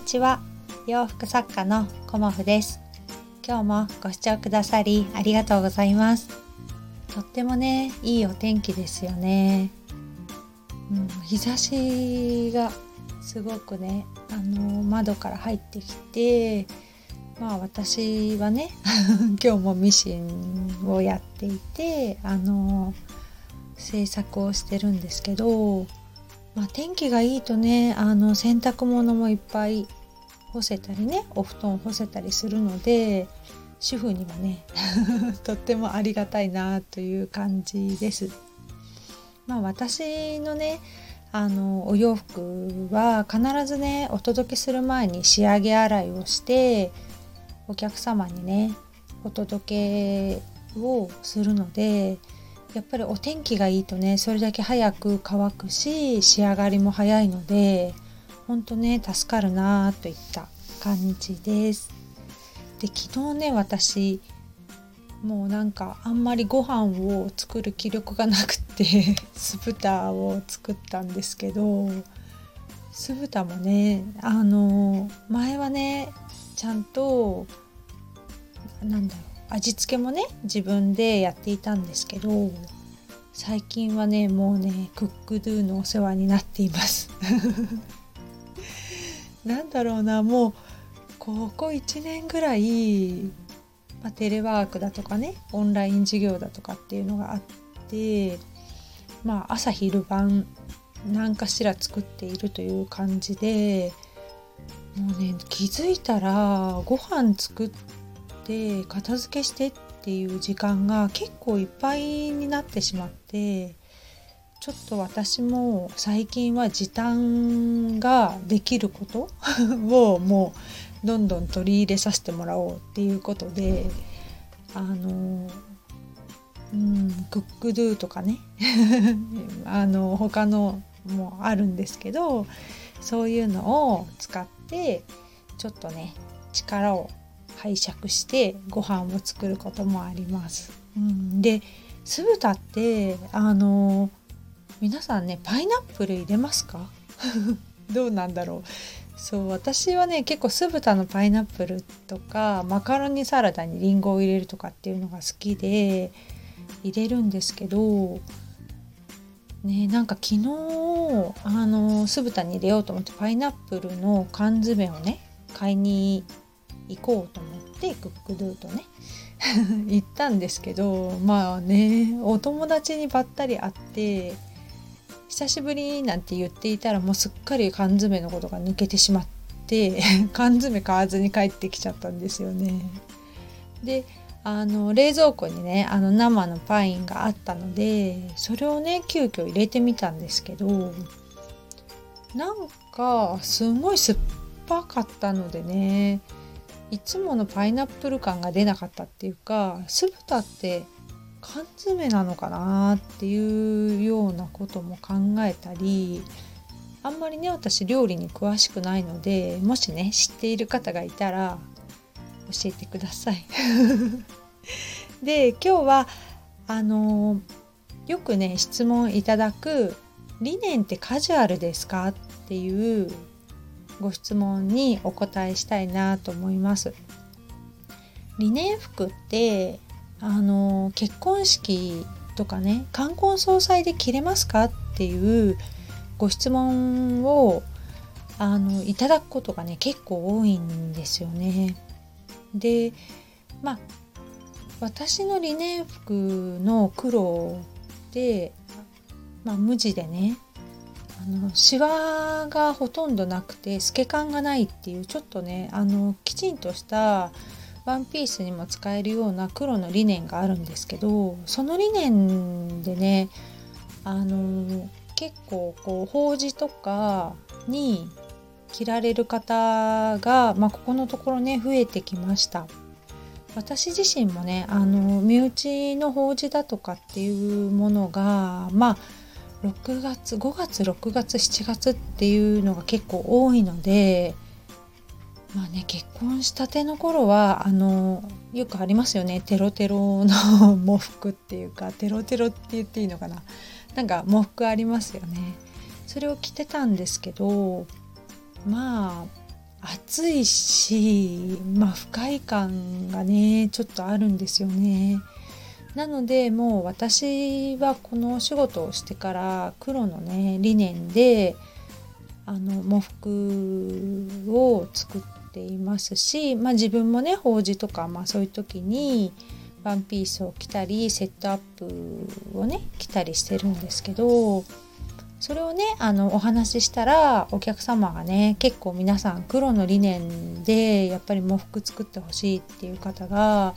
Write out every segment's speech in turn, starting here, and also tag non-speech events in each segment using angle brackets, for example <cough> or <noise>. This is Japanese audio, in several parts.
にちは。洋服作家のコモフです。今日もご視聴くださりありがとうございます。とってもねいいお天気ですよね、うん、日差しがすごくねあの窓から入ってきてまあ私はね <laughs> 今日もミシンをやっていてあの制作をしてるんですけどまあ、天気がいいとねあの洗濯物もいっぱい干せたりねお布団干せたりするので主婦にはね <laughs> とってもありがたいなという感じです。まあ私のねあのお洋服は必ずねお届けする前に仕上げ洗いをしてお客様にねお届けをするのでやっぱりお天気がいいとねそれだけ早く乾くし仕上がりも早いのでほんとね助かるなといった感じです。で昨日ね私もうなんかあんまりご飯を作る気力がなくて <laughs> 酢豚を作ったんですけど酢豚もねあの前はねちゃんとなんだろう味付けもね自分でやっていたんですけど最近はねもうねクックドゥのお世話になっています。<laughs> なんだろうなもうここ1年ぐらい、まあ、テレワークだとかねオンライン授業だとかっていうのがあってまあ朝昼晩何かしら作っているという感じでもうね気づいたらご飯作ってで片付けしてっていう時間が結構いっぱいになってしまってちょっと私も最近は時短ができること <laughs> をもうどんどん取り入れさせてもらおうっていうことであのうんクックドゥとかね <laughs> あの他のもあるんですけどそういうのを使ってちょっとね力を拝借してご飯を作ることもあります。うん、で酢豚ってあの皆さんねパイナップル入れますか？<laughs> どうなんだろう。そう私はね結構酢豚のパイナップルとかマカロニサラダにりんごを入れるとかっていうのが好きで入れるんですけどねなんか昨日あの酢豚に入れようと思ってパイナップルの缶詰をね買いに行こうと思ってクックドゥとね <laughs> 行ったんですけどまあねお友達にばったり会って久しぶりなんて言っていたらもうすっかり缶詰のことが抜けてしまって <laughs> 缶詰買わずに帰ってきちゃったんですよね。であの冷蔵庫にねあの生のパインがあったのでそれをね急遽入れてみたんですけどなんかすごい酸っぱかったのでねいつものパイナップル感が出なかったっていうか酢豚って缶詰なのかなっていうようなことも考えたりあんまりね私料理に詳しくないのでもしね知っている方がいたら教えてください。<laughs> で今日はあのよくね質問いただく「理念ってカジュアルですか?」っていうご質問にお答えしたいなと思います。リネン服ってあの結婚式とかね冠婚葬祭で着れますかっていうご質問をあのいただくことがね結構多いんですよね。でまあ私のリネン服の黒で、まあ、無地でねあのシワがほとんどなくて透け感がないっていうちょっとねあのきちんとしたワンピースにも使えるような黒のリネンがあるんですけどそのリネンでねあの結構こう法事とかに着られる方が、まあ、ここのところね増えてきました。私自身もねあの身内の法事だとかっていうものがまあ6月5月6月7月っていうのが結構多いのでまあね結婚したての頃はあのよくありますよね。テロテロの喪服っていうかテロテロって言っていいのかな。なんか喪服ありますよね。それを着てたんですけどまあ暑いし、まあ、不快感がねちょっとあるんですよね。なのでもう私はこのお仕事をしてから黒のね理念であの喪服を作っていますし、まあ、自分もね法事とか、まあ、そういう時にワンピースを着たりセットアップをね着たりしてるんですけどそれをねあのお話ししたらお客様がね結構皆さん黒の理念でやっぱり喪服作ってほしいっていう方が、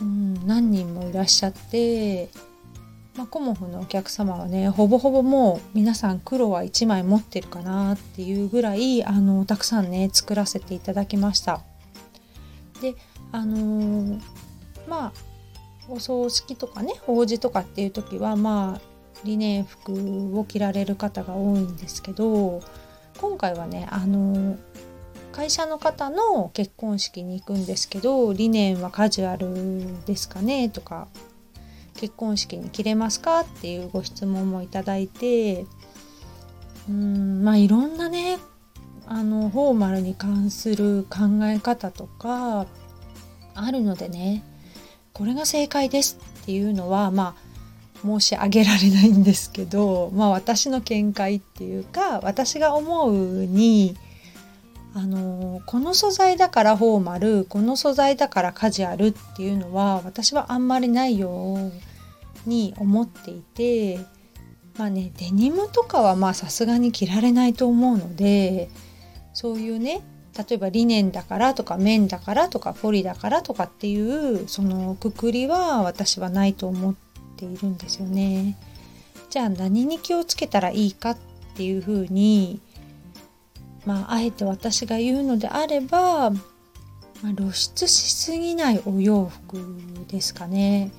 うん、何人もいらっしゃって、まあ、コモフのお客様はねほぼほぼもう皆さん黒は1枚持ってるかなっていうぐらいあのたくさんね作らせていただきました。であのー、まあお葬式とかね法事とかっていう時はまあリネン服を着られる方が多いんですけど今回はねあの会社の方の結婚式に行くんですけどリネンはカジュアルですかねとか。結婚式に着れますかっていうご質問もいただいてうんまあいろんなねあのフォーマルに関する考え方とかあるのでねこれが正解ですっていうのはまあ申し上げられないんですけど、まあ、私の見解っていうか私が思うにあのこの素材だからフォーマルこの素材だからカジュアルっていうのは私はあんまりないように思っていてまあねデニムとかはまあさすがに着られないと思うのでそういうね例えばリネンだからとか綿だからとかポリだからとかっていうそのくくりは私はないと思っているんですよね。じゃあ何に気をつけたらいいかっていうふうにまああえて私が言うのであれば、まあ、露出しすぎないお洋服ですかね。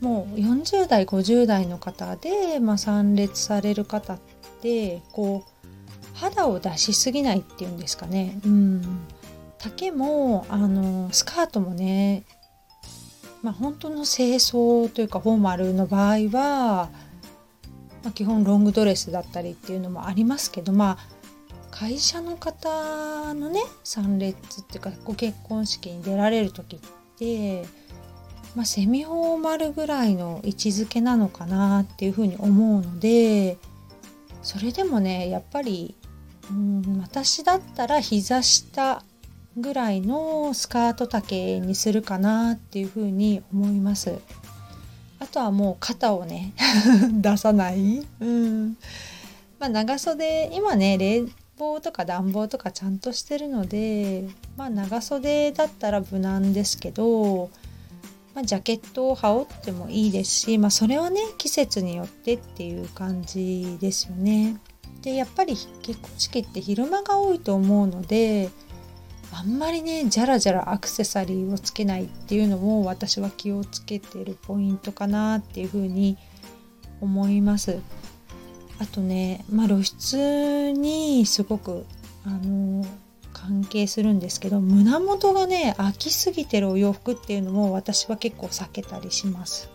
もう40代50代の方で、まあ、参列される方ってこう肌を出しすぎないっていうんですかね。うん、丈もあのスカートもねまあ、本当の清掃というかフォーマルの場合は、まあ、基本ロングドレスだったりっていうのもありますけどまあ会社の方のね参列っていうかご結婚式に出られる時って、まあ、セミフォーマルぐらいの位置づけなのかなっていうふうに思うのでそれでもねやっぱりうん私だったら膝下ぐらいのスカート丈にするかなっていうふうに思います。あとはもう肩をね <laughs> 出さない。うん。まあ長袖今ね房とか暖房とかちゃんとしてるのでまあ長袖だったら無難ですけど、まあ、ジャケットを羽織ってもいいですし、まあ、それはね季節によってっていう感じですよね。でやっぱり結婚式って昼間が多いと思うのであんまりねじゃらじゃらアクセサリーをつけないっていうのも私は気をつけてるポイントかなっていうふうに思います。あとね、まあ、露出にすごくあの関係するんですけど胸元がね開きすぎてるお洋服っていうのも私は結構避けたりします。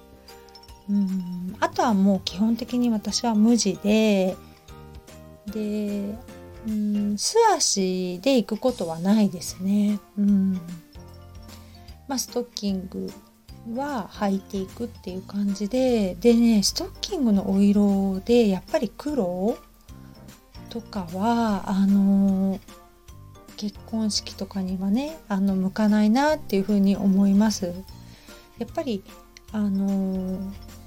うんあとはもう基本的に私は無地ででうん素足で行くことはないですね。うんまあ、ストッキングは履いていくっていう感じででねストッキングのお色でやっぱり黒とかはあの結婚式とかにはねあの向かないなっていうふうに思います。やっぱりあの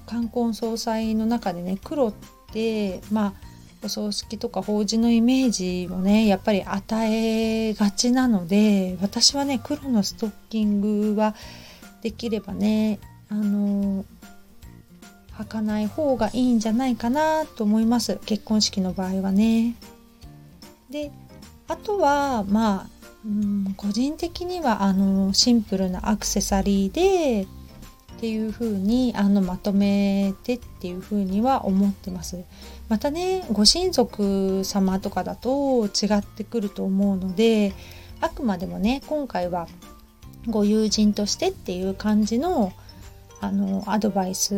冠婚葬祭の中でね黒ってまあお葬式とか法事のイメージをねやっぱり与えがちなので私はね黒のストッキングはできればねあの履かない方がいいんじゃないかなと思います結婚式の場合はね。であとはまあ、うん、個人的にはあのシンプルなアクセサリーでっていう風にあにまとめてっていう風には思ってます。またねご親族様とかだと違ってくると思うのであくまでもね今回はご友人としてっていう感じのあのアドバイス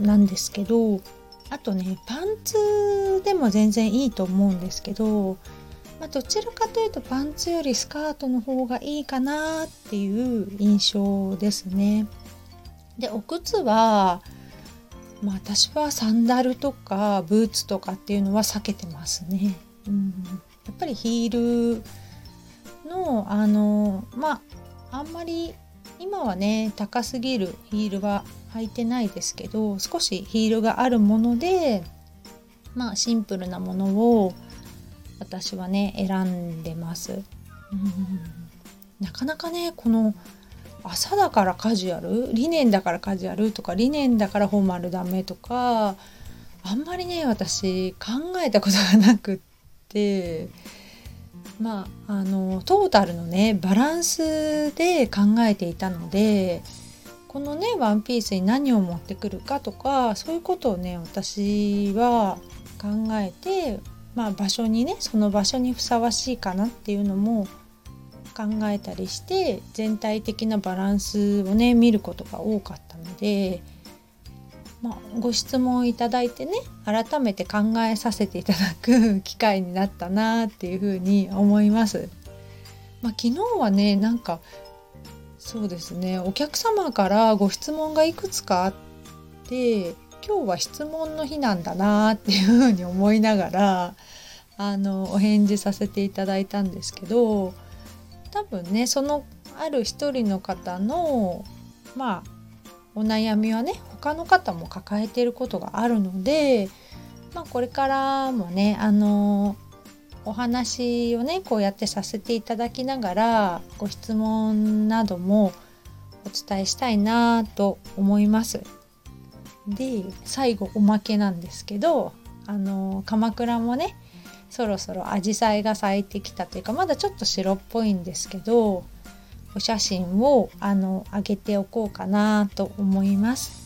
なんですけどあとねパンツでも全然いいと思うんですけどまあ、どちらかというとパンツよりスカートの方がいいかなっていう印象ですね。でお靴は、まあ、私はサンダルとかブーツとかっていうのは避けてますね。うん、やっぱりヒールのあのまああんまり今はね高すぎるヒールは履いてないですけど少しヒールがあるものでまあシンプルなものを私はね選んでます。なかなかねこの朝だからカジュアルリネンだからカジュアルとかリネンだからフォーマルダメとかあんまりね私考えたことがなくって。まああのトータルのねバランスで考えていたのでこのねワンピースに何を持ってくるかとかそういうことをね私は考えて、まあ、場所にねその場所にふさわしいかなっていうのも考えたりして全体的なバランスをね見ることが多かったので、まあ、ご質問いただいてね改めて考えさせていただく機会になったなっていうふうに思います。まあ、昨日はねなんかそうですねお客様からご質問がいくつかあって今日は質問の日なんだなっていうふうに思いながらあのお返事させていただいたんですけど多分ねそのある一人の方のまあお悩みはね他の方も抱えていることがあるので、まあ、これからもねあのお話をねこうやってさせていただきながらご質問などもお伝えしたいなと思います。で最後おまけなんですけどあの鎌倉もねそろそろアジサイが咲いてきたというかまだちょっと白っぽいんですけどお写真をあの上げておこうかなと思います